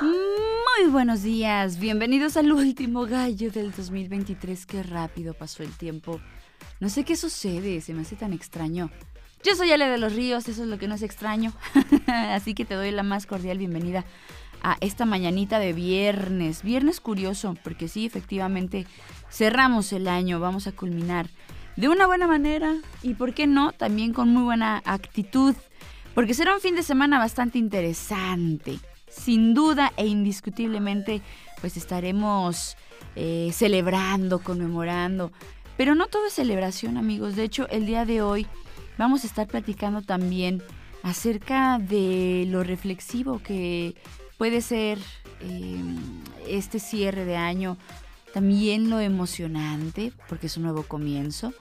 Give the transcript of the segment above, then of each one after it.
Muy buenos días, bienvenidos al último gallo del 2023. Qué rápido pasó el tiempo. No sé qué sucede, se me hace tan extraño. Yo soy Ale de los Ríos, eso es lo que no es extraño. Así que te doy la más cordial bienvenida a esta mañanita de viernes. Viernes curioso, porque sí, efectivamente, cerramos el año, vamos a culminar de una buena manera y, ¿por qué no?, también con muy buena actitud, porque será un fin de semana bastante interesante. Sin duda e indiscutiblemente, pues estaremos eh, celebrando, conmemorando. Pero no todo es celebración, amigos. De hecho, el día de hoy vamos a estar platicando también acerca de lo reflexivo que puede ser eh, este cierre de año, también lo emocionante, porque es un nuevo comienzo.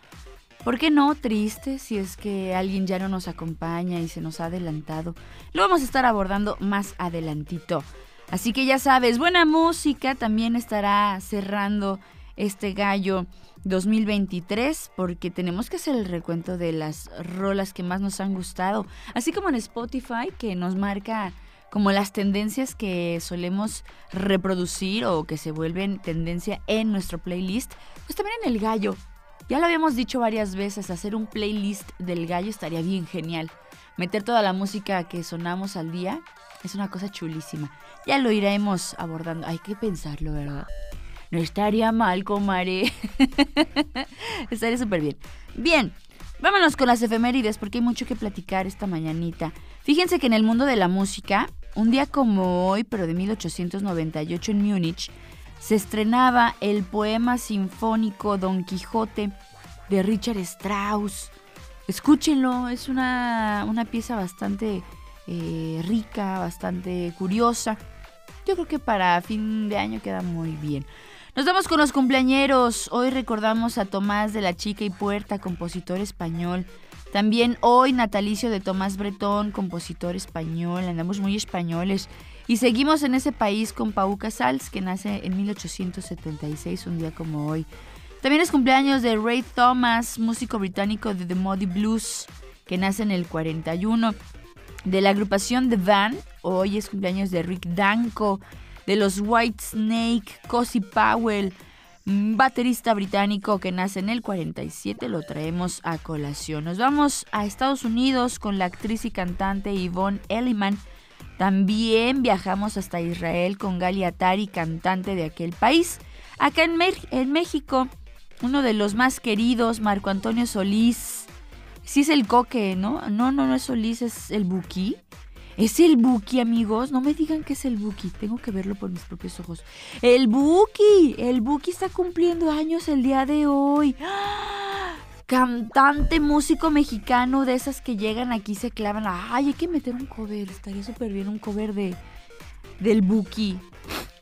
¿Por qué no triste si es que alguien ya no nos acompaña y se nos ha adelantado? Lo vamos a estar abordando más adelantito. Así que ya sabes, buena música también estará cerrando este gallo 2023 porque tenemos que hacer el recuento de las rolas que más nos han gustado, así como en Spotify que nos marca como las tendencias que solemos reproducir o que se vuelven tendencia en nuestro playlist, pues también en el gallo. Ya lo habíamos dicho varias veces, hacer un playlist del gallo estaría bien genial. Meter toda la música que sonamos al día es una cosa chulísima. Ya lo iremos abordando. Hay que pensarlo, ¿verdad? No estaría mal, comare. estaría súper bien. Bien, vámonos con las efemérides porque hay mucho que platicar esta mañanita. Fíjense que en el mundo de la música, un día como hoy, pero de 1898 en Múnich, se estrenaba el poema sinfónico Don Quijote de Richard Strauss. Escúchenlo, es una, pieza bastante eh, rica, bastante curiosa. Yo creo que para fin de año queda muy bien. Nos vamos con los cumpleañeros. Hoy recordamos a Tomás de la Chica y Puerta, compositor español. También hoy natalicio de Tomás Bretón, compositor español. Andamos muy españoles. Y seguimos en ese país con Pau Casals, que nace en 1876, un día como hoy. También es cumpleaños de Ray Thomas, músico británico de The Muddy Blues, que nace en el 41. De la agrupación The Van, hoy es cumpleaños de Rick Danko. De los White Snake, Cozy Powell, baterista británico que nace en el 47, lo traemos a colación. Nos vamos a Estados Unidos con la actriz y cantante Yvonne Elliman también viajamos hasta Israel con Gali Atari, cantante de aquel país. Acá en, en México, uno de los más queridos, Marco Antonio Solís. Sí es el coque, ¿no? No, no, no es Solís, es el Buki. Es el Buki, amigos. No me digan que es el Buki. Tengo que verlo por mis propios ojos. El Buki. El Buki está cumpliendo años el día de hoy. ¡Ah! Cantante, músico mexicano de esas que llegan aquí y se clavan. Ay, hay que meter un cover. Estaría súper bien un cover de del Buki.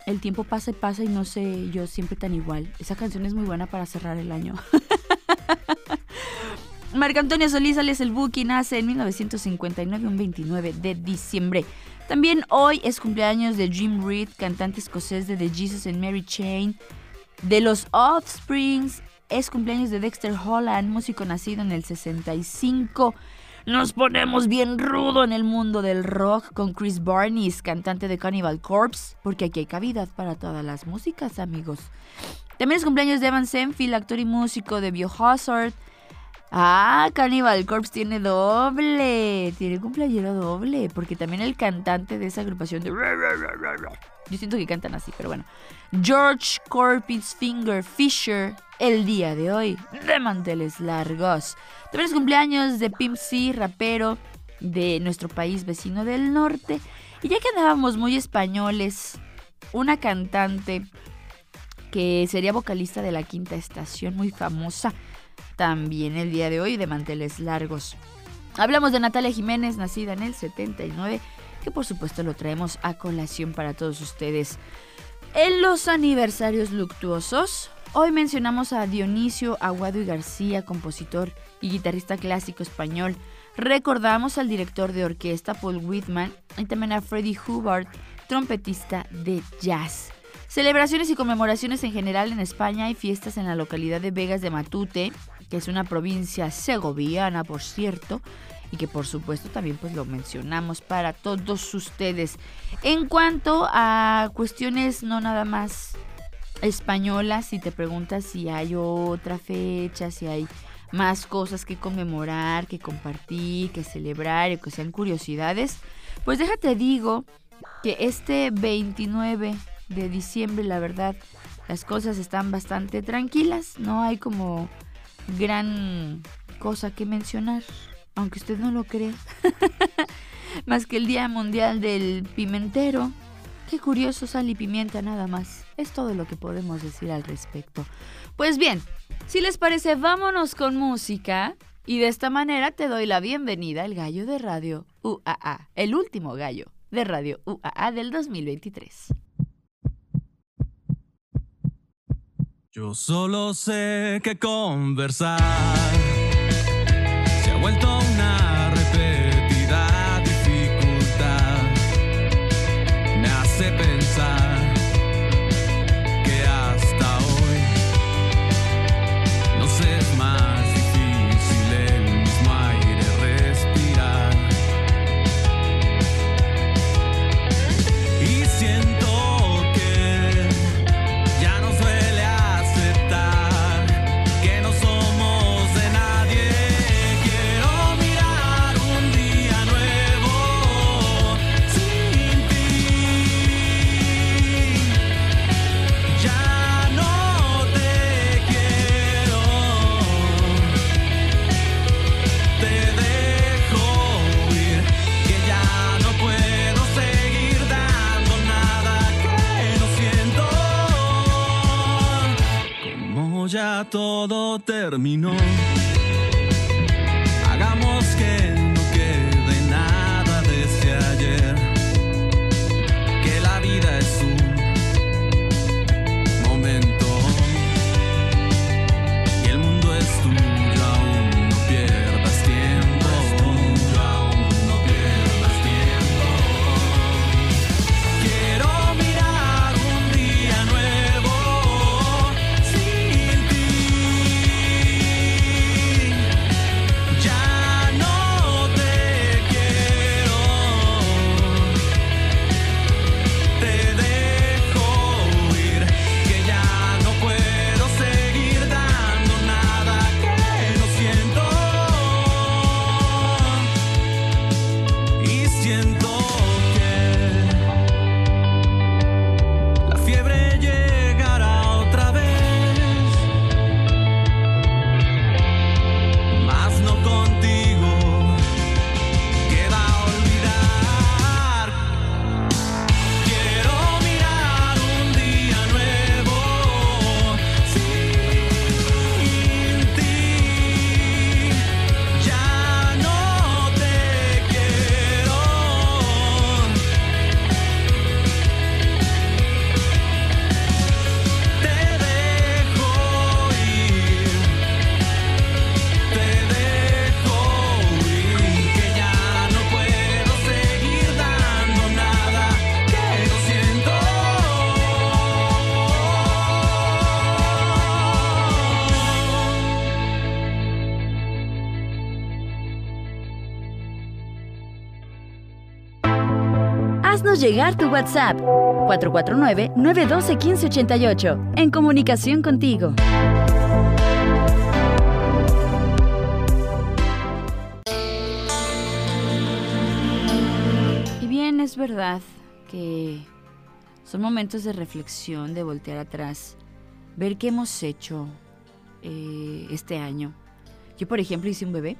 El tiempo pasa y pasa y no sé, yo siempre tan igual. Esa canción es muy buena para cerrar el año. Marco Antonio Solís, alias el Buki, nace en 1959, un 29 de diciembre. También hoy es cumpleaños de Jim Reed, cantante escocés de The Jesus and Mary Chain, de los Offsprings, es cumpleaños de Dexter Holland, músico nacido en el 65. Nos ponemos bien rudo en el mundo del rock con Chris Barnes, cantante de Cannibal Corpse, porque aquí hay cavidad para todas las músicas, amigos. También es cumpleaños de Evan Senfield, actor y músico de Biohazard. Ah, Cannibal Corpse tiene doble. Tiene cumpleañero doble. Porque también el cantante de esa agrupación de. Yo siento que cantan así, pero bueno. George Corpus Finger Fisher, el día de hoy, de manteles largos. También es cumpleaños de Pimp C, rapero de nuestro país vecino del norte. Y ya que andábamos muy españoles, una cantante que sería vocalista de la quinta estación, muy famosa también el día de hoy de manteles largos. Hablamos de Natalia Jiménez, nacida en el 79, que por supuesto lo traemos a colación para todos ustedes. En los aniversarios luctuosos, hoy mencionamos a Dionisio Aguado y García, compositor y guitarrista clásico español. Recordamos al director de orquesta Paul Whitman y también a Freddie Hubbard, trompetista de jazz. Celebraciones y conmemoraciones en general en España y fiestas en la localidad de Vegas de Matute, que es una provincia segoviana, por cierto. y que por supuesto también pues lo mencionamos para todos ustedes. En cuanto a cuestiones no nada más españolas, si te preguntas si hay otra fecha, si hay más cosas que conmemorar, que compartir, que celebrar y que sean curiosidades, pues déjate digo que este 29 de diciembre, la verdad, las cosas están bastante tranquilas, no hay como gran cosa que mencionar, aunque usted no lo cree. más que el Día Mundial del Pimentero. Qué curioso sal y pimienta nada más. Es todo lo que podemos decir al respecto. Pues bien, si les parece, vámonos con música. Y de esta manera te doy la bienvenida al gallo de radio UAA, el último gallo de radio UAA del 2023. Yo solo sé que conversar se ha vuelto todo terminó, llegar tu WhatsApp 449-912-1588 en comunicación contigo. Y bien, es verdad que son momentos de reflexión, de voltear atrás, ver qué hemos hecho eh, este año. Yo, por ejemplo, hice un bebé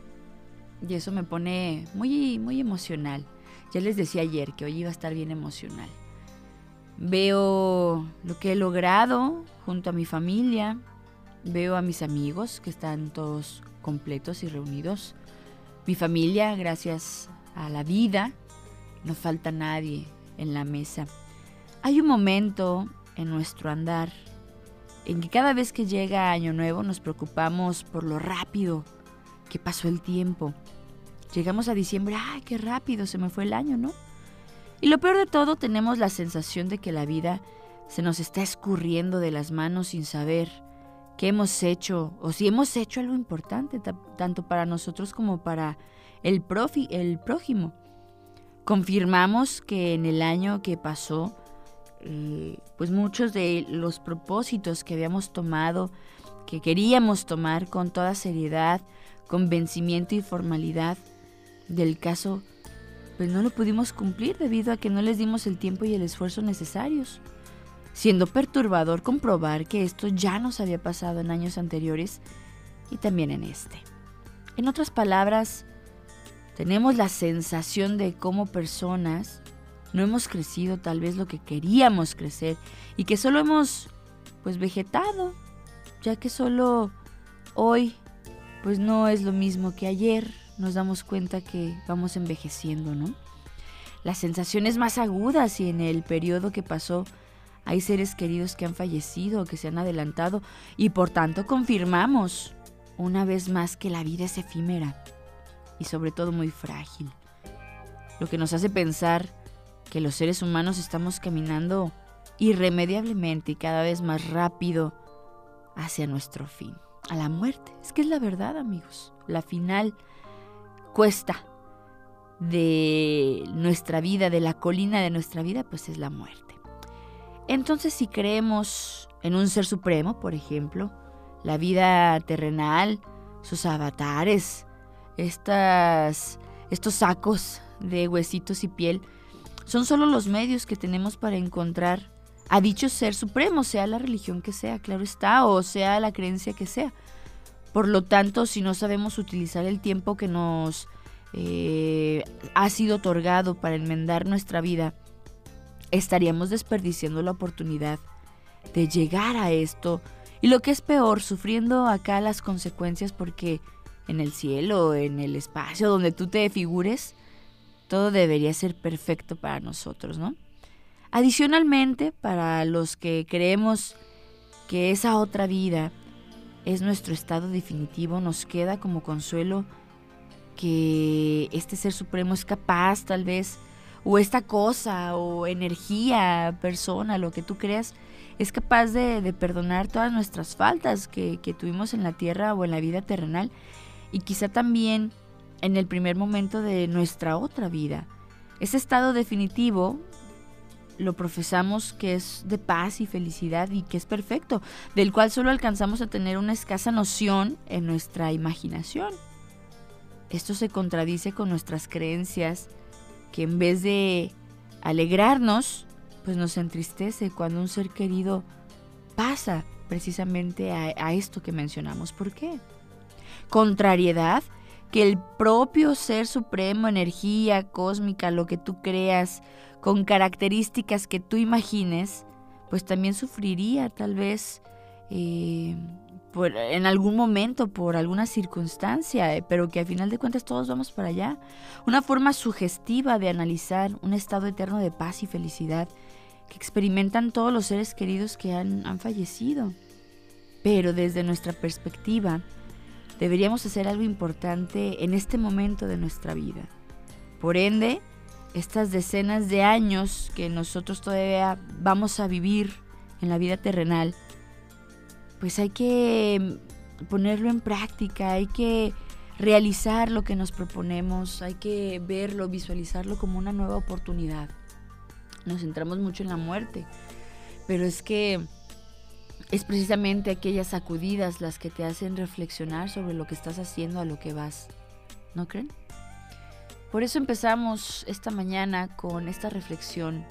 y eso me pone muy, muy emocional. Ya les decía ayer que hoy iba a estar bien emocional. Veo lo que he logrado junto a mi familia. Veo a mis amigos que están todos completos y reunidos. Mi familia, gracias a la vida, no falta nadie en la mesa. Hay un momento en nuestro andar en que cada vez que llega Año Nuevo nos preocupamos por lo rápido que pasó el tiempo. Llegamos a diciembre, ¡ay, qué rápido se me fue el año, ¿no? Y lo peor de todo, tenemos la sensación de que la vida se nos está escurriendo de las manos sin saber qué hemos hecho o si hemos hecho algo importante, ta- tanto para nosotros como para el, profi- el prójimo. Confirmamos que en el año que pasó, eh, pues muchos de los propósitos que habíamos tomado, que queríamos tomar con toda seriedad, convencimiento y formalidad del caso, pues no lo pudimos cumplir debido a que no les dimos el tiempo y el esfuerzo necesarios. Siendo perturbador comprobar que esto ya nos había pasado en años anteriores y también en este. En otras palabras, tenemos la sensación de cómo personas no hemos crecido tal vez lo que queríamos crecer y que solo hemos pues vegetado, ya que solo hoy pues no es lo mismo que ayer, nos damos cuenta que vamos envejeciendo, ¿no? Las sensaciones más agudas y en el periodo que pasó hay seres queridos que han fallecido, que se han adelantado y por tanto confirmamos una vez más que la vida es efímera y sobre todo muy frágil. Lo que nos hace pensar que los seres humanos estamos caminando irremediablemente y cada vez más rápido hacia nuestro fin, a la muerte. Es que es la verdad, amigos. La final cuesta de nuestra vida, de la colina de nuestra vida, pues es la muerte. Entonces, si creemos en un ser supremo, por ejemplo, la vida terrenal, sus avatares, estas, estos sacos de huesitos y piel, son solo los medios que tenemos para encontrar a dicho ser supremo, sea la religión que sea, claro está, o sea la creencia que sea. Por lo tanto, si no sabemos utilizar el tiempo que nos eh, ha sido otorgado para enmendar nuestra vida, estaríamos desperdiciando la oportunidad de llegar a esto y lo que es peor, sufriendo acá las consecuencias porque en el cielo, en el espacio donde tú te figures, todo debería ser perfecto para nosotros, ¿no? Adicionalmente, para los que creemos que esa otra vida es nuestro estado definitivo, nos queda como consuelo que este ser supremo es capaz tal vez, o esta cosa, o energía, persona, lo que tú creas, es capaz de, perdonar todas nuestras faltas que tuvimos en la tierra o en la vida terrenal, y quizá también en el primer momento de nuestra otra vida. Ese estado definitivo lo profesamos que es de paz y felicidad y que es perfecto, del cual solo alcanzamos a tener una escasa noción en nuestra imaginación. Esto se contradice con nuestras creencias que en vez de alegrarnos, pues nos entristece cuando un ser querido pasa precisamente a, a esto que mencionamos. ¿Por qué? Contrariedad que el propio ser supremo, energía cósmica, lo que tú creas, con características que tú imagines, pues también sufriría tal vez eh, en algún momento, por alguna circunstancia, eh, pero que al final de cuentas todos vamos para allá. Una forma sugestiva de analizar un estado eterno de paz y felicidad que experimentan todos los seres queridos que han, han fallecido. Pero desde nuestra perspectiva, deberíamos hacer algo importante en este momento de nuestra vida. Por ende, estas decenas de años que nosotros todavía vamos a vivir en la vida terrenal, pues hay que ponerlo en práctica, hay que realizar lo que nos proponemos, hay que verlo, visualizarlo como una nueva oportunidad. Nos centramos mucho en la muerte, pero es que es precisamente aquellas sacudidas las que te hacen reflexionar sobre lo que estás haciendo, a lo que vas. ¿No creen? Por eso empezamos esta mañana con esta reflexión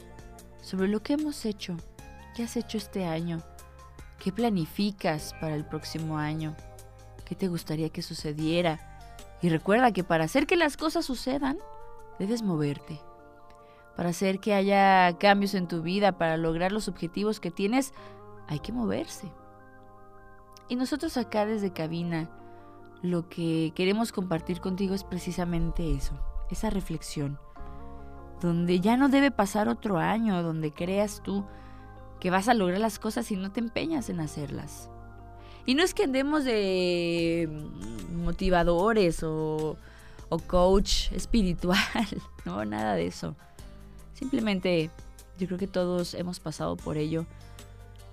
sobre lo que hemos hecho. ¿Qué has hecho este año? ¿Qué planificas para el próximo año? ¿Qué te gustaría que sucediera? Y recuerda que para hacer que las cosas sucedan, debes moverte. Para hacer que haya cambios en tu vida, para lograr los objetivos que tienes, hay que moverse. Y nosotros acá desde cabina, lo que queremos compartir contigo es precisamente eso, esa reflexión, donde ya no debe pasar otro año, donde creas tú que vas a lograr las cosas y no te empeñas en hacerlas. Y no es que andemos de motivadores o, o coach espiritual, no, nada de eso. Simplemente yo creo que todos hemos pasado por ello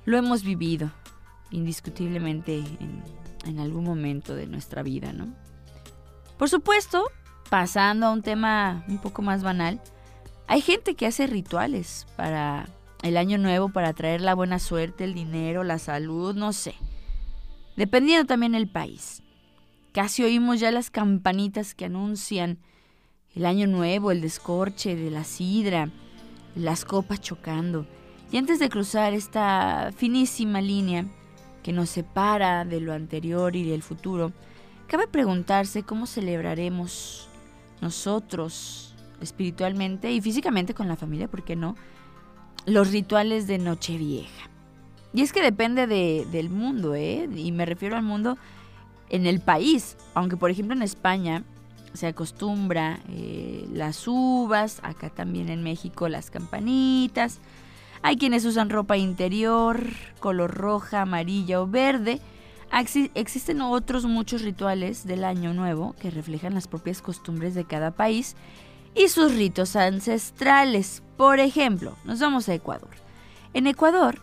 lo hemos vivido indiscutiblemente en, en, algún momento de nuestra vida, ¿no? Por supuesto, pasando a un tema un poco más banal, hay gente que hace rituales para el año nuevo, para traer la buena suerte, el dinero, la salud, no sé. Dependiendo también el país. Casi oímos ya las campanitas que anuncian el año nuevo, el descorche de la sidra, las copas chocando. Y antes de cruzar esta finísima línea que nos separa de lo anterior y del futuro, cabe preguntarse cómo celebraremos nosotros espiritualmente y físicamente con la familia, ¿por qué no? Los rituales de Nochevieja. Y es que depende de- del mundo, ¿eh? Y me refiero al mundo en el país. Aunque, por ejemplo, en España se acostumbra eh, las uvas, acá también en México las campanitas. Hay quienes usan ropa interior, color roja, amarilla o verde. Existen otros muchos rituales del Año Nuevo que reflejan las propias costumbres de cada país y sus ritos ancestrales. Por ejemplo, nos vamos a Ecuador. En Ecuador,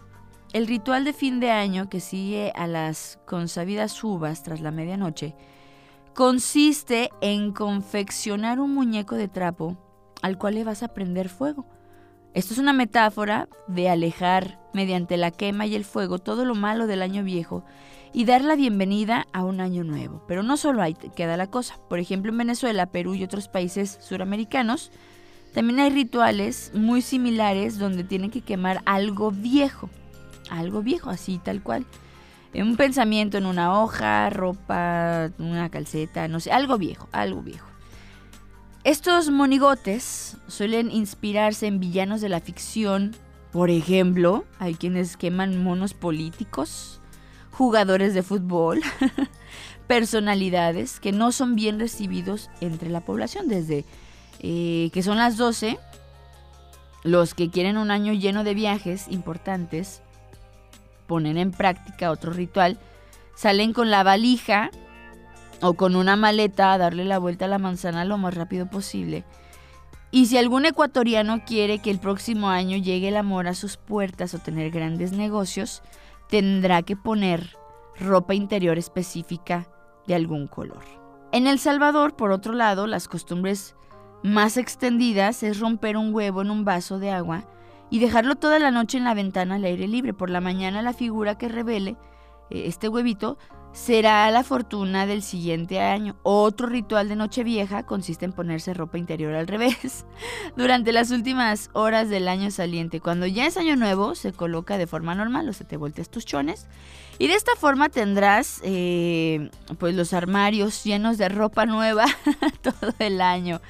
el ritual de fin de año que sigue a las consabidas uvas tras la medianoche consiste en confeccionar un muñeco de trapo al cual le vas a prender fuego. Esto es una metáfora de alejar mediante la quema y el fuego todo lo malo del año viejo y dar la bienvenida a un año nuevo. Pero no solo ahí queda la cosa. Por ejemplo, en Venezuela, Perú y otros países suramericanos, también hay rituales muy similares donde tienen que quemar algo viejo. Algo viejo, así tal cual. Un pensamiento en una hoja, ropa, una calceta, no sé, algo viejo, algo viejo. Estos monigotes suelen inspirarse en villanos de la ficción. Por ejemplo, hay quienes queman monos políticos, jugadores de fútbol, personalidades que no son bien recibidos entre la población. Desde eh, que son las 12, los que quieren un año lleno de viajes importantes ponen en práctica otro ritual, salen con la valija o con una maleta a darle la vuelta a la manzana lo más rápido posible. Y si algún ecuatoriano quiere que el próximo año llegue el amor a sus puertas o tener grandes negocios, tendrá que poner ropa interior específica de algún color. En El Salvador, por otro lado, las costumbres más extendidas es romper un huevo en un vaso de agua y dejarlo toda la noche en la ventana al aire libre. Por la mañana la figura que revele eh, este huevito será la fortuna del siguiente año. Otro ritual de Nochevieja consiste en ponerse ropa interior al revés durante las últimas horas del año saliente. Cuando ya es año nuevo, se coloca de forma normal, o se te volteas tus chones. Y de esta forma tendrás eh, pues los armarios llenos de ropa nueva todo el año.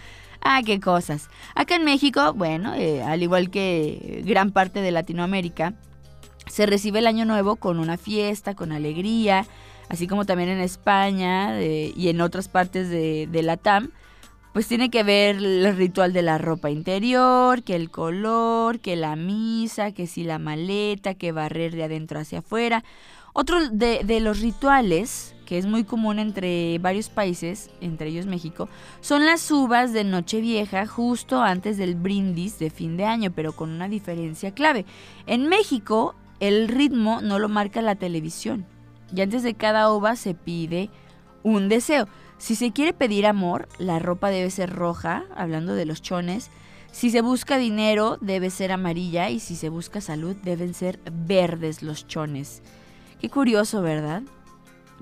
Ah, qué cosas. Acá en México, bueno, eh, al igual que gran parte de Latinoamérica, se recibe el año nuevo con una fiesta, con alegría, así como también en España y en otras partes de, de la TAM, pues tiene que ver el ritual de la ropa interior, que el color, que la misa, que si la maleta, que barrer de adentro hacia afuera. Otro de los rituales que es muy común entre varios países, entre ellos México, son las uvas de Nochevieja justo antes del brindis de fin de año, pero con una diferencia clave. En México, el ritmo no lo marca la televisión. Y antes de cada uva se pide un deseo. Si se quiere pedir amor, la ropa debe ser roja, hablando de los chones. Si se busca dinero, debe ser amarilla. Y si se busca salud, deben ser verdes los chones. Qué curioso, ¿verdad?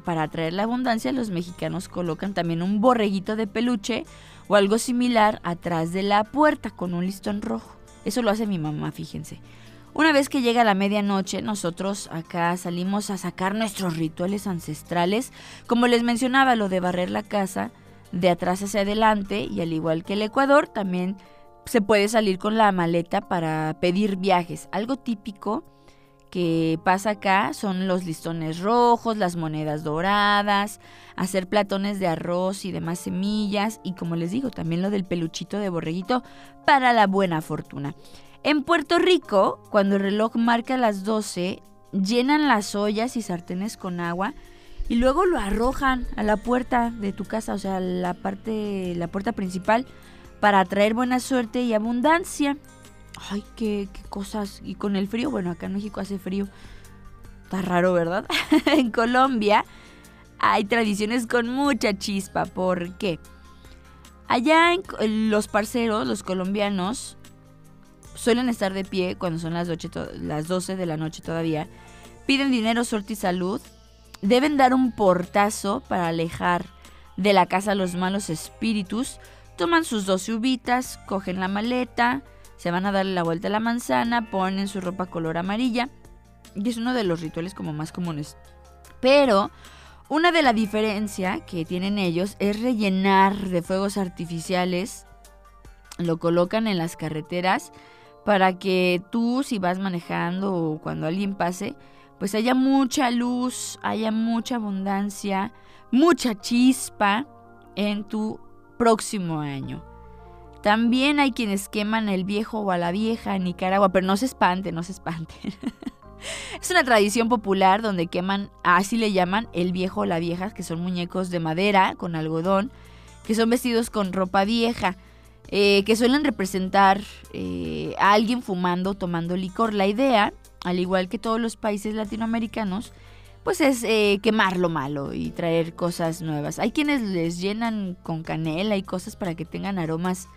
Para atraer la abundancia, los mexicanos colocan también un borreguito de peluche o algo similar atrás de la puerta con un listón rojo. Eso lo hace mi mamá, fíjense. Una vez que llega la medianoche, nosotros acá salimos a sacar nuestros rituales ancestrales, como les mencionaba, lo de barrer la casa de atrás hacia adelante y al igual que el Ecuador, también se puede salir con la maleta para pedir viajes. Algo típico que pasa acá son los listones rojos, las monedas doradas, hacer platones de arroz y demás semillas y como les digo, también lo del peluchito de borreguito para la buena fortuna. En Puerto Rico, cuando el reloj marca las 12, llenan las ollas y sartenes con agua y luego lo arrojan a la puerta de tu casa, o sea, la parte la puerta principal para atraer buena suerte y abundancia. Ay, qué, cosas. Y con el frío, bueno, acá en México hace frío. Está raro, ¿verdad? en Colombia hay tradiciones con mucha chispa. ¿Por qué? Allá los parceros, los colombianos, suelen estar de pie cuando son las, 8 to- las 12 de la noche todavía. Piden dinero, suerte y salud. Deben dar un portazo para alejar de la casa los malos espíritus. Toman sus 12 uvitas, cogen la maleta, se van a darle la vuelta a la manzana, ponen su ropa color amarilla. Y es uno de los rituales como más comunes. Pero una de la diferencia que tienen ellos es rellenar de fuegos artificiales. Lo colocan en las carreteras para que tú si vas manejando o cuando alguien pase, pues haya mucha luz, haya mucha abundancia, mucha chispa en tu próximo año. También hay quienes queman el viejo o a la vieja en Nicaragua, pero no se espanten, no se espanten. es una tradición popular donde queman, así le llaman, el viejo o la vieja, que son muñecos de madera con algodón, que son vestidos con ropa vieja, eh, que suelen representar eh, a alguien fumando, tomando licor. La idea, al igual que todos los países latinoamericanos, pues es eh, quemar lo malo y traer cosas nuevas. Hay quienes les llenan con canela y cosas para que tengan aromas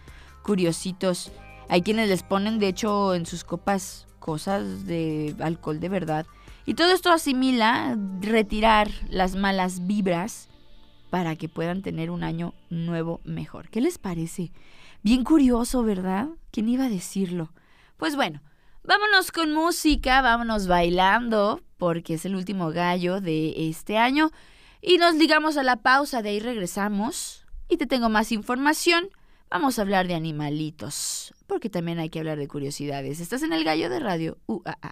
curiositos. Hay quienes les ponen, de hecho, en sus copas cosas de alcohol de verdad. Y todo esto asimila retirar las malas vibras para que puedan tener un año nuevo mejor. ¿Qué les parece? Bien curioso, ¿verdad? ¿Quién iba a decirlo? Pues bueno, vámonos con música, vámonos bailando, porque es el último gallo de este año. Y nos ligamos a la pausa, de ahí regresamos. Y te tengo más información. Vamos a hablar de animalitos, porque también hay que hablar de curiosidades. Estás en el gallo de radio UAA.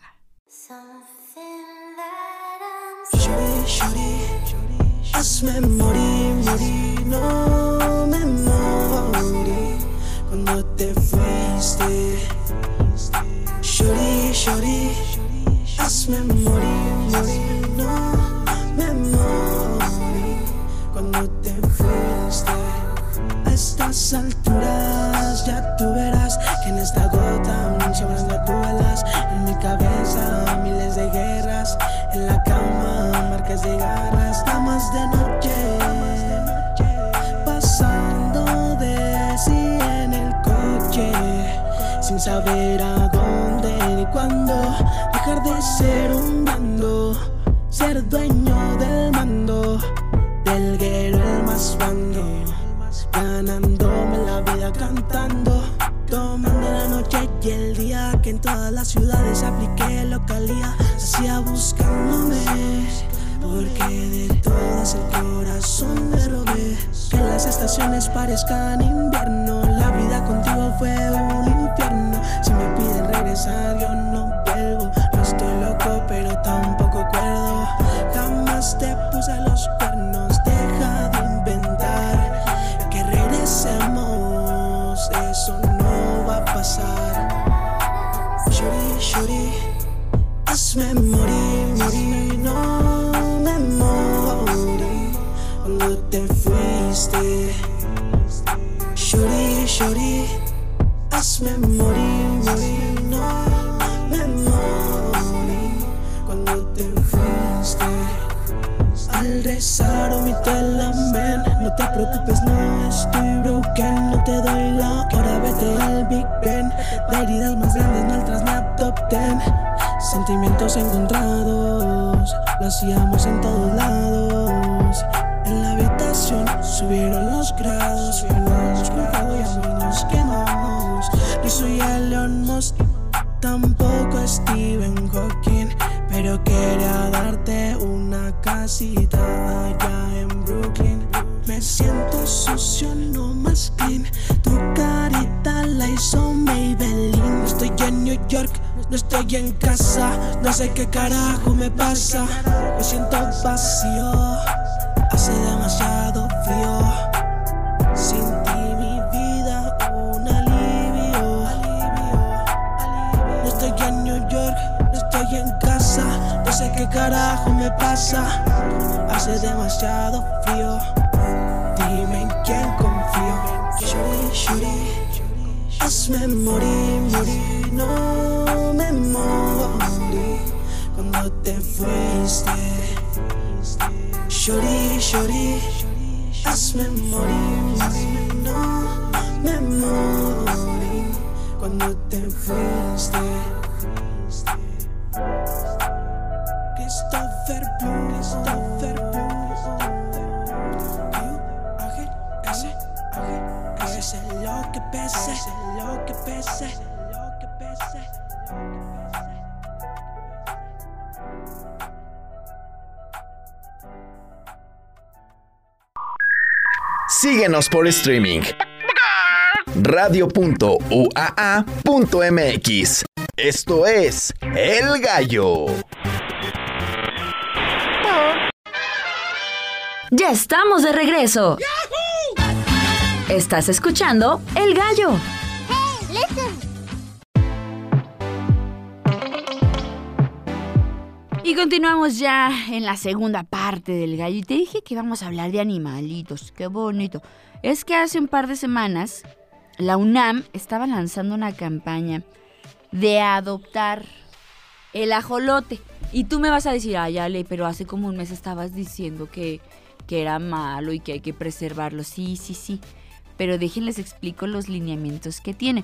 Cuando te fuiste. Shorty, shorty, hazme morir, morir, no me morí cuando te fuiste. A estas alturas ya tú verás que en esta gota sobran gatuelas en mi cabeza miles de guerras en la cama marcas de garras damas de noche saber a dónde ni cuándo dejar de ser un bando ser dueño del mando del guero el más bando ganándome la vida cantando tomando la noche y el día que en todas las ciudades apliqué localía hacía buscándome porque de todas el corazón me robé que las estaciones parezcan invierno la vida contigo fue un infierno regresar yo no vuelvo no estoy loco pero cuando te fuiste. Shuri, shuri, Hazme morir, no me morí cuando te fuiste. Christopher Blue, Christopher Blue. Ese, ese, ese lo que pese, lo que pese, Síguenos por streaming. Radio.uaa.mx. Esto es El Gallo. Ya estamos de regreso. Estás escuchando El Gallo. Y continuamos ya en la segunda parte del gallo. Y te dije que vamos a hablar de animalitos. Qué bonito. Es que hace un par de semanas la UNAM estaba lanzando una campaña de adoptar el ajolote. Y tú me vas a decir, ay, Ale, pero hace como un mes estabas diciendo que, que era malo y que hay que preservarlo. Sí, sí, sí. Pero déjenles explico los lineamientos que tiene.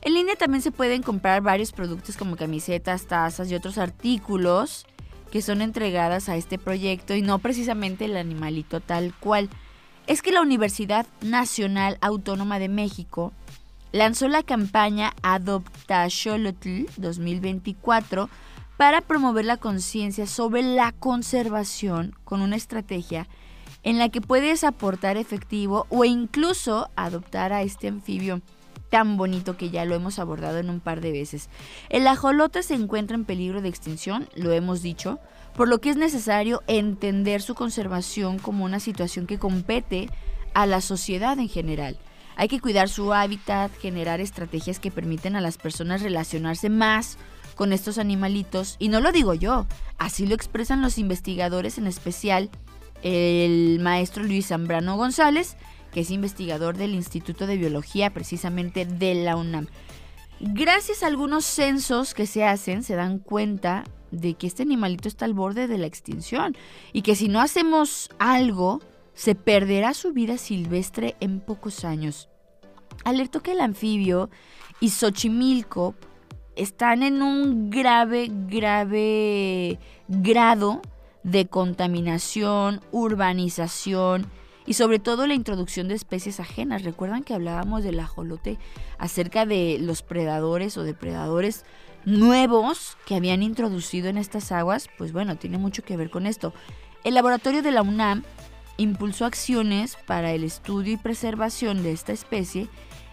En línea también se pueden comprar varios productos como camisetas, tazas y otros artículos que son entregadas a este proyecto y no precisamente el animalito tal cual. Es que la Universidad Nacional Autónoma de México lanzó la campaña Adopta Xolotl 2024 para promover la conciencia sobre la conservación con una estrategia en la que puedes aportar efectivo o incluso adoptar a este anfibio tan bonito que ya lo hemos abordado en un par de veces. El ajolote se encuentra en peligro de extinción, lo hemos dicho, por lo que es necesario entender su conservación como una situación que compete a la sociedad en general. Hay que cuidar su hábitat, generar estrategias que permiten a las personas relacionarse más con estos animalitos. Y no lo digo yo, así lo expresan los investigadores, en especial el maestro Luis Zambrano González, que es investigador del Instituto de Biología precisamente de la UNAM. Gracias a algunos censos que se hacen, se dan cuenta de que este animalito está al borde de la extinción y que si no hacemos algo, se perderá su vida silvestre en pocos años. Alertó que el anfibio y Xochimilco están en un grave, grave grado de contaminación, urbanización y sobre todo la introducción de especies ajenas. Recuerdan que hablábamos del ajolote acerca de los predadores o depredadores nuevos que habían introducido en estas aguas, pues bueno, tiene mucho que ver con esto. El laboratorio de la UNAM impulsó acciones para el estudio y preservación de esta especie,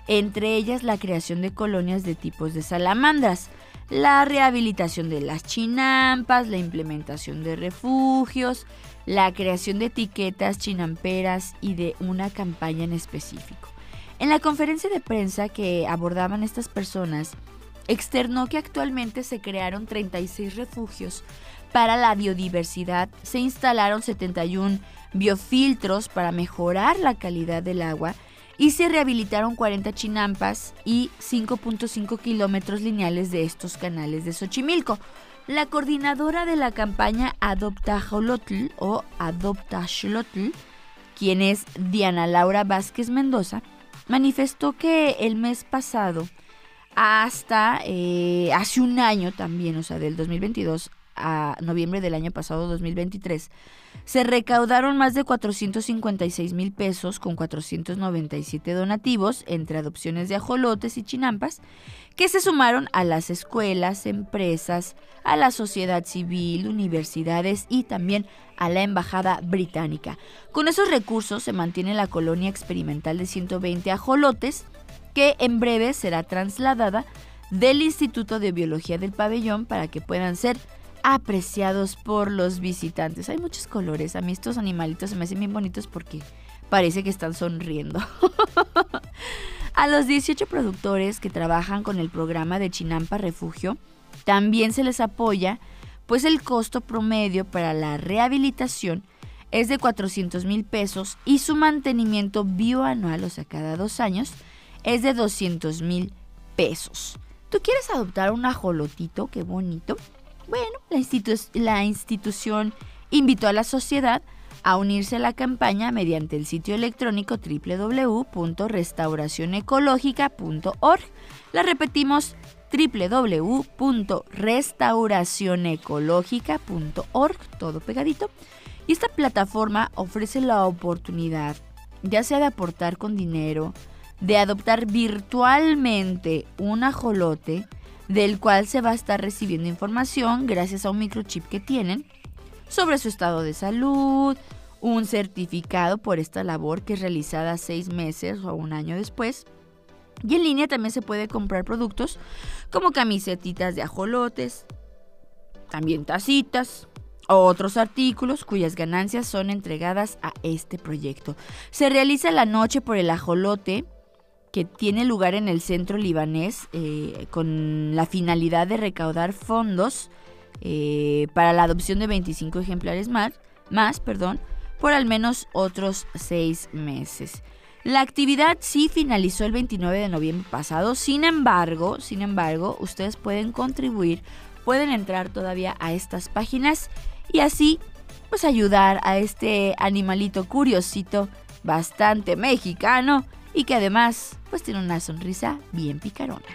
entre ellas la creación de colonias de tipos de salamandras, la rehabilitación de las chinampas, la implementación de refugios, la creación de etiquetas chinamperas y de una campaña en específico. En la conferencia de prensa que abordaban estas personas, externó que actualmente se crearon 36 refugios para la biodiversidad, se instalaron 71 biofiltros para mejorar la calidad del agua y se rehabilitaron 40 chinampas y 5.5 kilómetros lineales de estos canales de Xochimilco. La coordinadora de la campaña Adopta Jolotl o Adopta Xolotl, quien es Diana Laura Vázquez Mendoza, manifestó que el mes pasado hasta eh, hace un año también, o sea, del 2022 a noviembre del año pasado, 2023, se recaudaron más de 456 mil pesos con 497 donativos entre adopciones de ajolotes y chinampas que se sumaron a las escuelas, empresas, a la sociedad civil, universidades y también a la Embajada Británica. Con esos recursos se mantiene la colonia experimental de 120 ajolotes que en breve será trasladada del Instituto de Biología del Pabellón para que puedan ser apreciados por los visitantes. Hay muchos colores. A mí estos animalitos se me hacen bien bonitos porque parece que están sonriendo. a los 18 productores que trabajan con el programa de Chinampa Refugio también se les apoya, pues el costo promedio para la rehabilitación es de 400 mil pesos y su mantenimiento bioanual, o sea, cada dos años, es de 200 mil pesos. ¿Tú quieres adoptar un ajolotito? Qué bonito. Bueno, la, institu- la institución invitó a la sociedad a unirse a la campaña mediante el sitio electrónico www.restauracionecológica.org. La repetimos www.restauracionecológica.org, todo pegadito. Y esta plataforma ofrece la oportunidad, ya sea de aportar con dinero, de adoptar virtualmente un ajolote, del cual se va a estar recibiendo información gracias a un microchip que tienen sobre su estado de salud, un certificado por esta labor que es realizada seis meses o un año después. Y en línea también se puede comprar productos como camisetitas de ajolotes, también tacitas o otros artículos cuyas ganancias son entregadas a este proyecto. Se realiza la noche por el ajolote que tiene lugar en el centro libanés eh, con la finalidad de recaudar fondos eh, para la adopción de 25 ejemplares más, más perdón, por al menos otros seis meses. La actividad sí finalizó el 29 de noviembre pasado, sin embargo, sin embargo, ustedes pueden contribuir, pueden entrar todavía a estas páginas y así pues ayudar a este animalito curiosito, bastante mexicano y que además pues tiene una sonrisa bien picarona.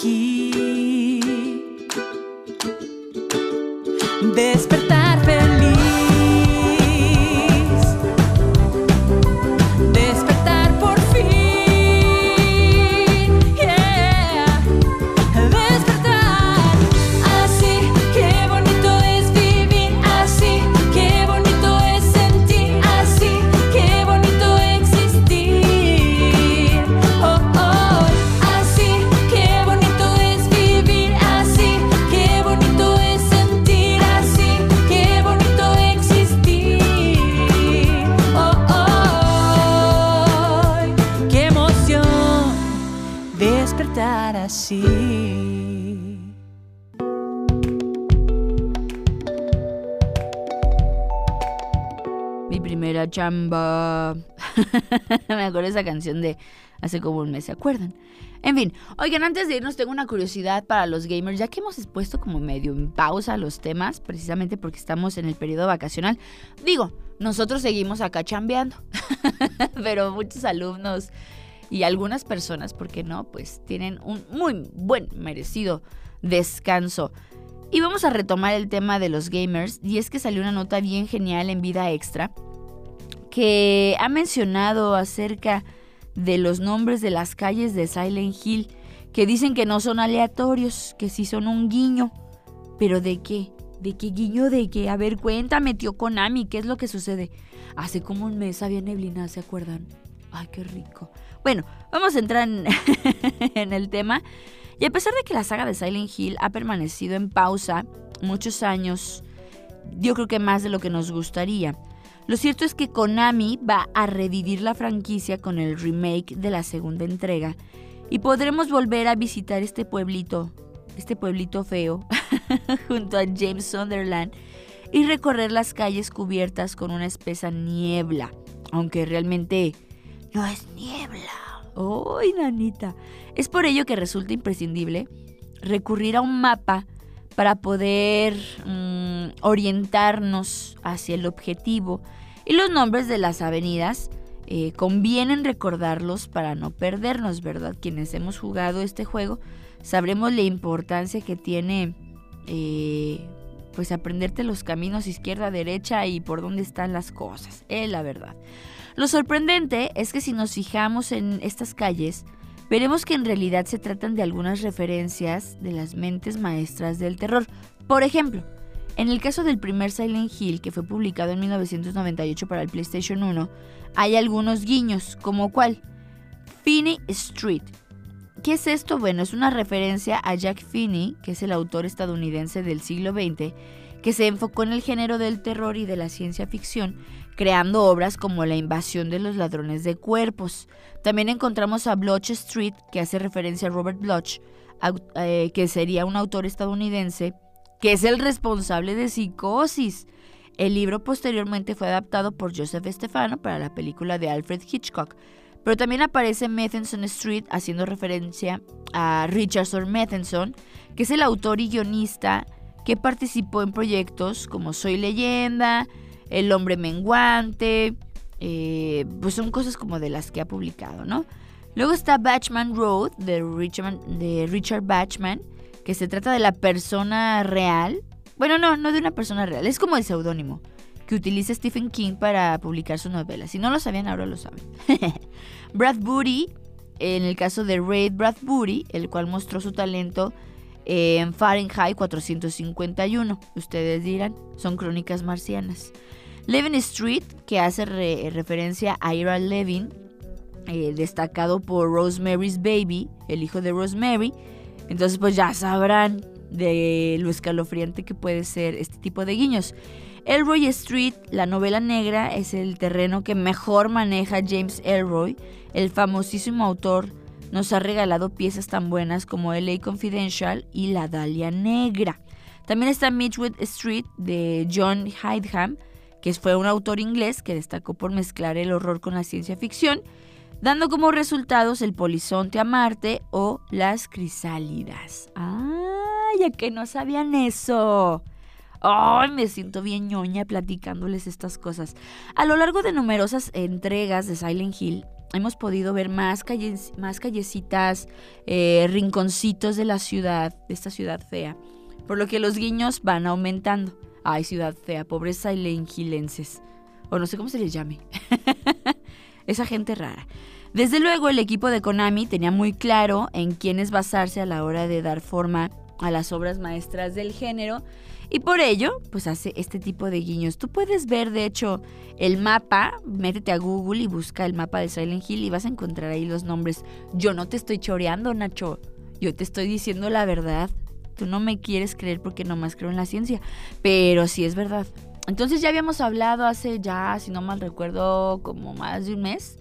aqui. Chamba. Me acuerdo esa canción de hace como un mes, ¿se acuerdan? En fin, oigan, antes de irnos tengo una curiosidad para los gamers, ya que hemos puesto como medio en pausa los temas, precisamente porque estamos en el periodo vacacional. Digo, nosotros seguimos acá chambeando, pero muchos alumnos y algunas personas, ¿por qué no? Pues tienen un muy buen merecido descanso. Y vamos a retomar el tema de los gamers, y es que salió una nota bien genial en Vida Extra que ha mencionado acerca de los nombres de las calles de Silent Hill, que dicen que no son aleatorios, que sí son un guiño. ¿Pero de qué? ¿De qué guiño de qué? A ver, cuéntame, tío Konami, ¿qué es lo que sucede? Hace como un mes había neblina, ¿se acuerdan? Ay, qué rico. Bueno, vamos a entrar en, en el tema. Y a pesar de que la saga de Silent Hill ha permanecido en pausa muchos años, yo creo que más de lo que nos gustaría, lo cierto es que Konami va a revivir la franquicia con el remake de la segunda entrega y podremos volver a visitar este pueblito, este pueblito feo, junto a James Sunderland y recorrer las calles cubiertas con una espesa niebla, aunque realmente no es niebla. ¡Uy, nanita! Es por ello que resulta imprescindible recurrir a un mapa para poder mm, orientarnos hacia el objetivo. Y los nombres de las avenidas eh, convienen recordarlos para no perdernos, ¿verdad? Quienes hemos jugado este juego sabremos la importancia que tiene eh, pues aprenderte los caminos izquierda, derecha y por dónde están las cosas. Es la verdad. Lo sorprendente es que si nos fijamos en estas calles, veremos que en realidad se tratan de algunas referencias de las mentes maestras del terror. Por ejemplo, en el caso del primer Silent Hill, que fue publicado en 1998 para el PlayStation 1, hay algunos guiños, como cuál? Finney Street. ¿Qué es esto? Bueno, es una referencia a Jack Finney, que es el autor estadounidense del siglo XX, que se enfocó en el género del terror y de la ciencia ficción, creando obras como La invasión de los ladrones de cuerpos. También encontramos a Bloch Street, que hace referencia a Robert Bloch, eh, que sería un autor estadounidense, que es el responsable de Psicosis. El libro posteriormente fue adaptado por Joseph Stefano para la película de Alfred Hitchcock. Pero también aparece Methenson Street haciendo referencia a Richardson Methenson, que es el autor y guionista que participó en proyectos como Soy leyenda, El hombre menguante, eh, pues son cosas como de las que ha publicado, ¿no? Luego está Batchman Road de Richard, de Batchman, que se trata de la persona real. Bueno, no, no de una persona real, es como el seudónimo que utiliza Stephen King para publicar su novela. Si no lo sabían, ahora lo saben. Bradbury, en el caso de Ray Bradbury, el cual mostró su talento en Fahrenheit 451. Ustedes dirán, son crónicas marcianas. Levin Street, que hace re- referencia a Ira Levin, eh, destacado por Rosemary's Baby, el hijo de Rosemary. Entonces, pues ya sabrán de lo escalofriante que puede ser este tipo de guiños. Elroy Street, la novela negra, es el terreno que mejor maneja James Elroy. El famosísimo autor nos ha regalado piezas tan buenas como LA Confidential y La Dalia Negra. También está Midwood Street de John Hyndham, que fue un autor inglés que destacó por mezclar el horror con la ciencia ficción, dando como resultados el polizonte a Marte o las crisálidas. ¡Ay, ya que no sabían eso! ¡Ay, me siento bien ñoña platicándoles estas cosas! A lo largo de numerosas entregas de Silent Hill, hemos podido ver más, calles, más callecitas, eh, rinconcitos de la ciudad, de esta ciudad fea, por lo que los guiños van aumentando. ¡Ay, ciudad fea! Pobres Silent Hillenses. O no sé cómo se les llame. Esa gente rara. Desde luego, el equipo de Konami tenía muy claro en quiénes basarse a la hora de dar forma a las obras maestras del género y por ello, pues hace este tipo de guiños. Tú puedes ver, de hecho, el mapa, métete a Google y busca el mapa de Silent Hill y vas a encontrar ahí los nombres. Yo no te estoy choreando, Nacho. Yo te estoy diciendo la verdad. Tú no me quieres creer porque nomás creo en la ciencia, pero sí es verdad. Entonces ya habíamos hablado hace ya, si no mal recuerdo, como más de un mes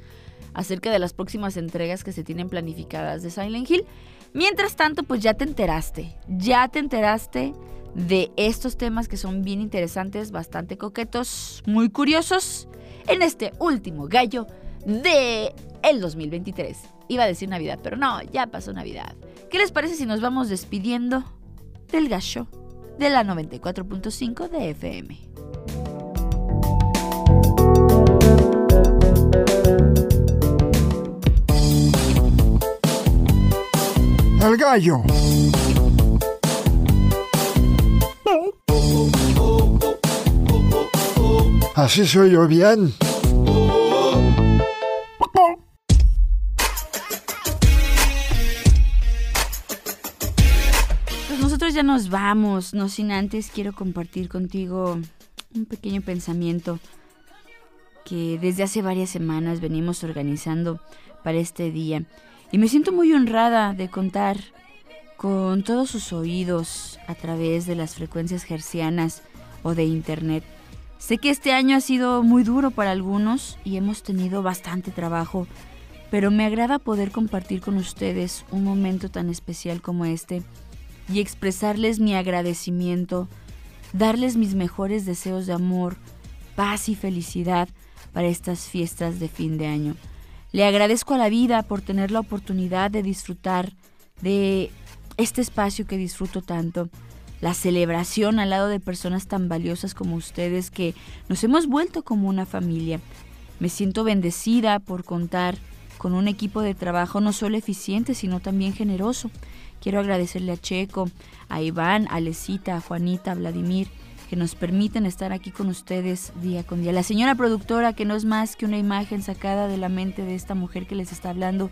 acerca de las próximas entregas que se tienen planificadas de Silent Hill. Mientras tanto, pues ya te enteraste, ya te enteraste de estos temas que son bien interesantes, bastante coquetos, muy curiosos, en este último gallo de el 2023. Iba a decir Navidad, pero no, ya pasó Navidad. ¿Qué les parece si nos vamos despidiendo del gallo de la 94.5 de FM. El gallo. Así soy yo bien. Nos vamos, no sin antes quiero compartir contigo un pequeño pensamiento que desde hace varias semanas venimos organizando para este día. Y me siento muy honrada de contar con todos sus oídos a través de las frecuencias hercianas o de internet. Sé que este año ha sido muy duro para algunos y hemos tenido bastante trabajo, pero me agrada poder compartir con ustedes un momento tan especial como este y expresarles mi agradecimiento, darles mis mejores deseos de amor, paz y felicidad para estas fiestas de fin de año. Le agradezco a la vida por tener la oportunidad de disfrutar de este espacio que disfruto tanto, la celebración al lado de personas tan valiosas como ustedes que nos hemos vuelto como una familia. Me siento bendecida por contar con un equipo de trabajo no solo eficiente, sino también generoso. Quiero agradecerle a Checo, a Iván, a Lesita, a Juanita, a Vladimir, que nos permiten estar aquí con ustedes día con día. La señora productora, que no es más que una imagen sacada de la mente de esta mujer que les está hablando.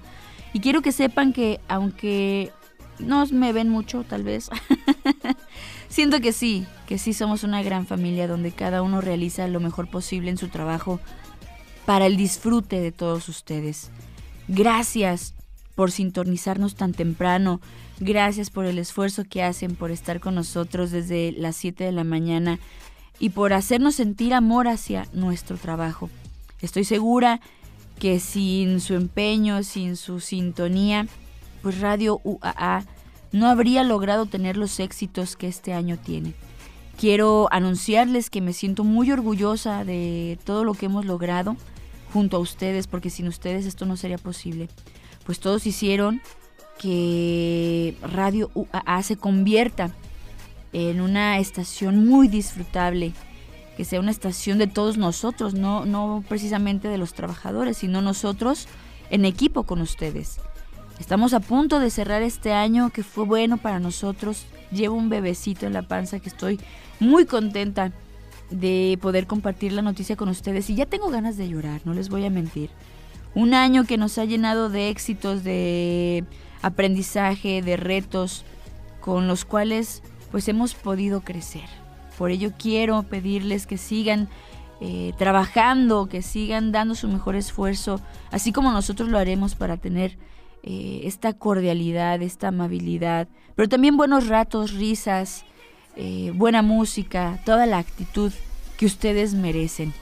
Y quiero que sepan que, aunque no me ven mucho, tal vez, siento que sí, que sí somos una gran familia donde cada uno realiza lo mejor posible en su trabajo para el disfrute de todos ustedes. Gracias por sintonizarnos tan temprano. Gracias por el esfuerzo que hacen por estar con nosotros desde las 7 de la mañana y por hacernos sentir amor hacia nuestro trabajo. Estoy segura que sin su empeño, sin su sintonía, pues Radio UAA no habría logrado tener los éxitos que este año tiene. Quiero anunciarles que me siento muy orgullosa de todo lo que hemos logrado junto a ustedes, porque sin ustedes esto no sería posible. Pues todos hicieron que Radio UAA se convierta en una estación muy disfrutable, que sea una estación de todos nosotros, no, no precisamente de los trabajadores, sino nosotros en equipo con ustedes. Estamos a punto de cerrar este año que fue bueno para nosotros. Llevo un bebecito en la panza que estoy muy contenta de poder compartir la noticia con ustedes y ya tengo ganas de llorar, no les voy a mentir. Un año que nos ha llenado de éxitos, de aprendizaje, de retos con los cuales pues hemos podido crecer. Por ello quiero pedirles que sigan eh, trabajando, que sigan dando su mejor esfuerzo, así como nosotros lo haremos para tener eh, esta cordialidad, esta amabilidad, pero también buenos ratos, risas, eh, buena música, toda la actitud que ustedes merecen.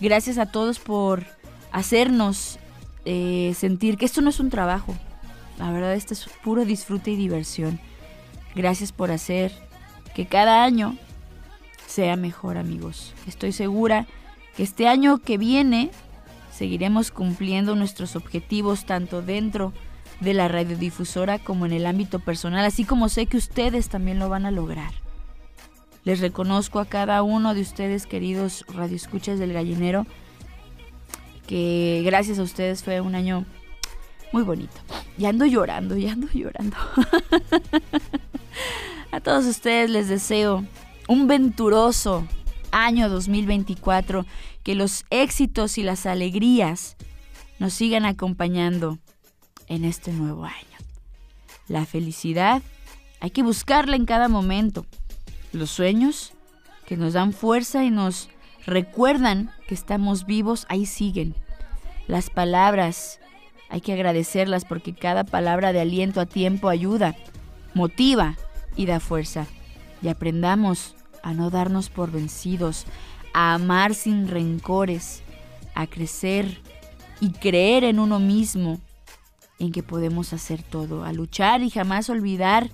Gracias a todos por hacernos sentir que esto no es un trabajo. La verdad, esto es puro disfrute y diversión. Gracias por hacer que cada año sea mejor, amigos. Estoy segura que este año que viene seguiremos cumpliendo nuestros objetivos tanto dentro de la radiodifusora como en el ámbito personal, así como sé que ustedes también lo van a lograr. Les reconozco a cada uno de ustedes, queridos radioescuchas del gallinero, que gracias a ustedes fue un año muy bonito. Y ando llorando, y ando llorando. a todos ustedes les deseo un venturoso año 2024, que los éxitos y las alegrías nos sigan acompañando en este nuevo año. La felicidad hay que buscarla en cada momento. Los sueños que nos dan fuerza y nos recuerdan que estamos vivos, ahí siguen. Las palabras hay que agradecerlas porque cada palabra de aliento a tiempo ayuda, motiva y da fuerza. Y aprendamos a no darnos por vencidos, a amar sin rencores, a crecer y creer en uno mismo, en que podemos hacer todo, a luchar y jamás olvidar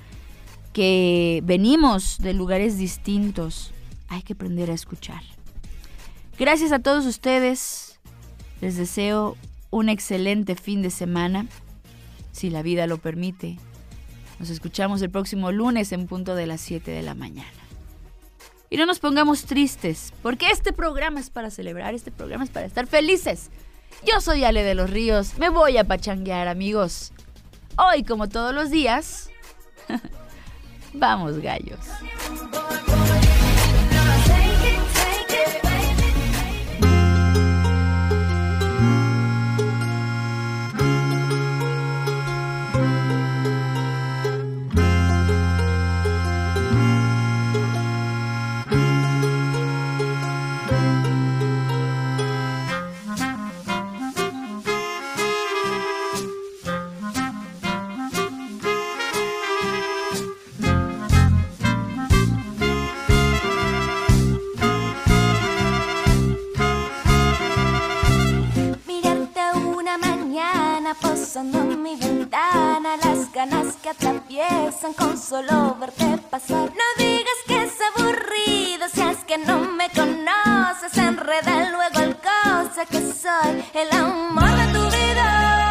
que venimos de lugares distintos. Hay que aprender a escuchar. Gracias a todos ustedes. Les deseo un excelente fin de semana, si la vida lo permite. Nos escuchamos el próximo lunes en punto de las 7 de la mañana. Y no nos pongamos tristes, porque este programa es para celebrar, este programa es para estar felices. Yo soy Ale de los Ríos, me voy a pachanguear amigos. Hoy, como todos los días, vamos gallos. ventana las ganas que atraviesan con solo verte pasar. No digas que es aburrido si es que no me conoces. Enreda luego el cosa que soy, el amor de tu vida.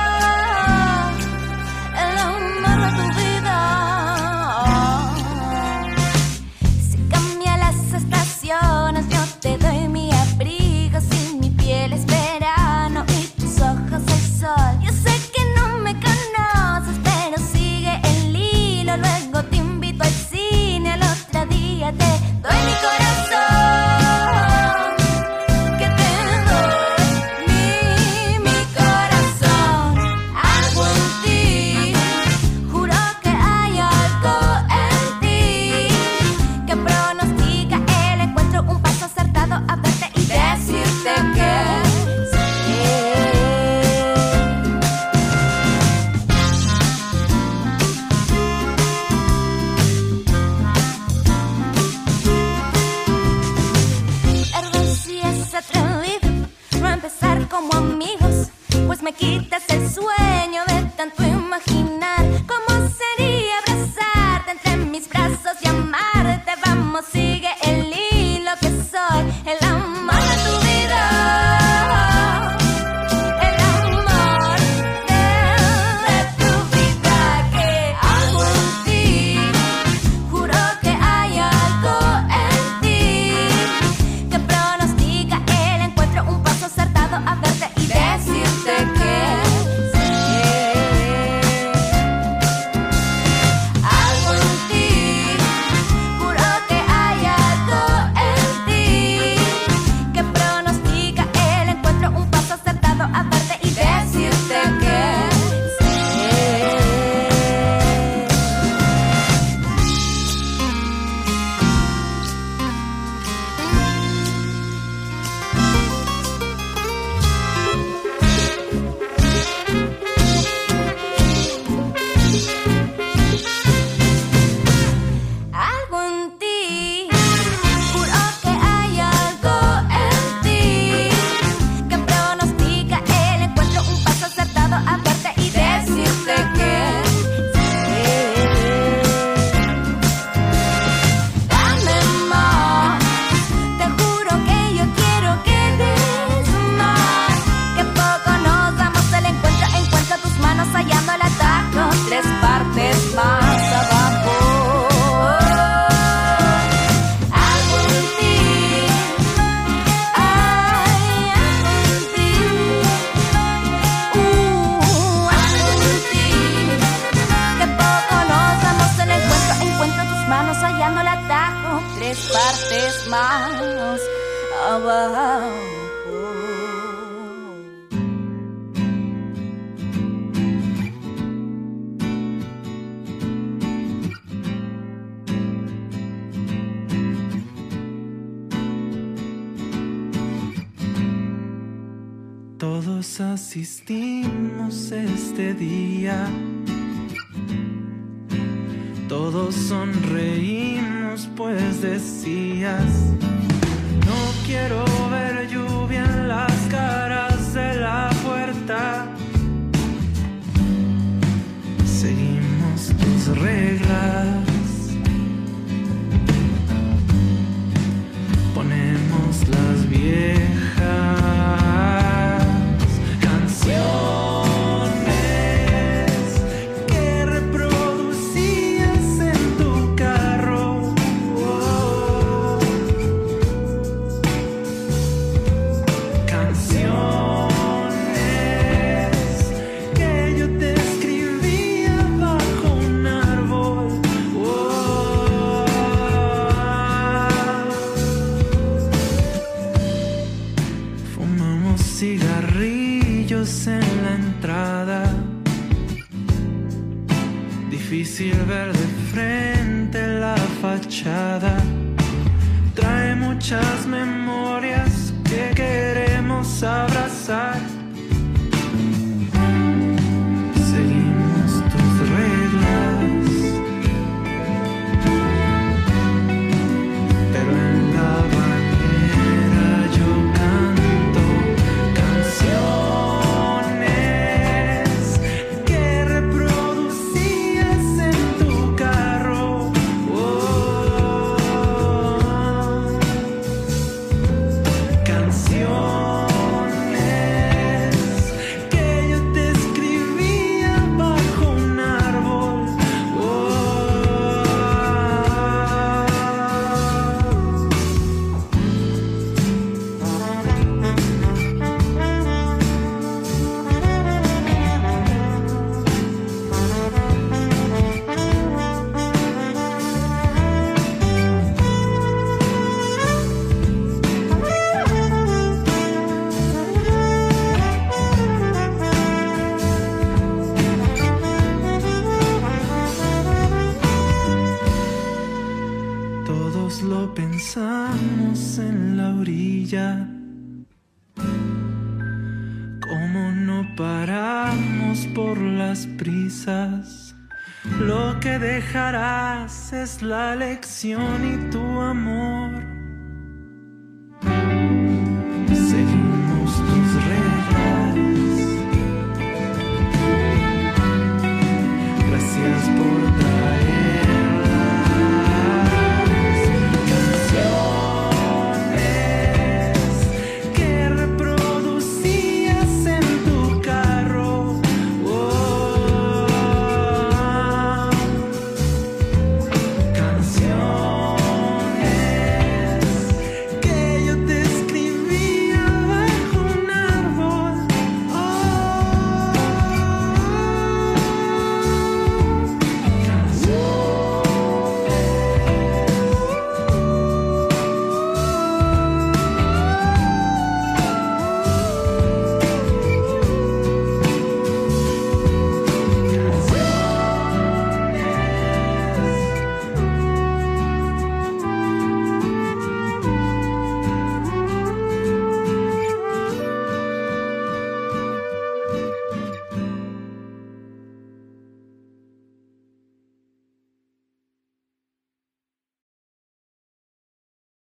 Lo que dejarás es la lección y tu amor.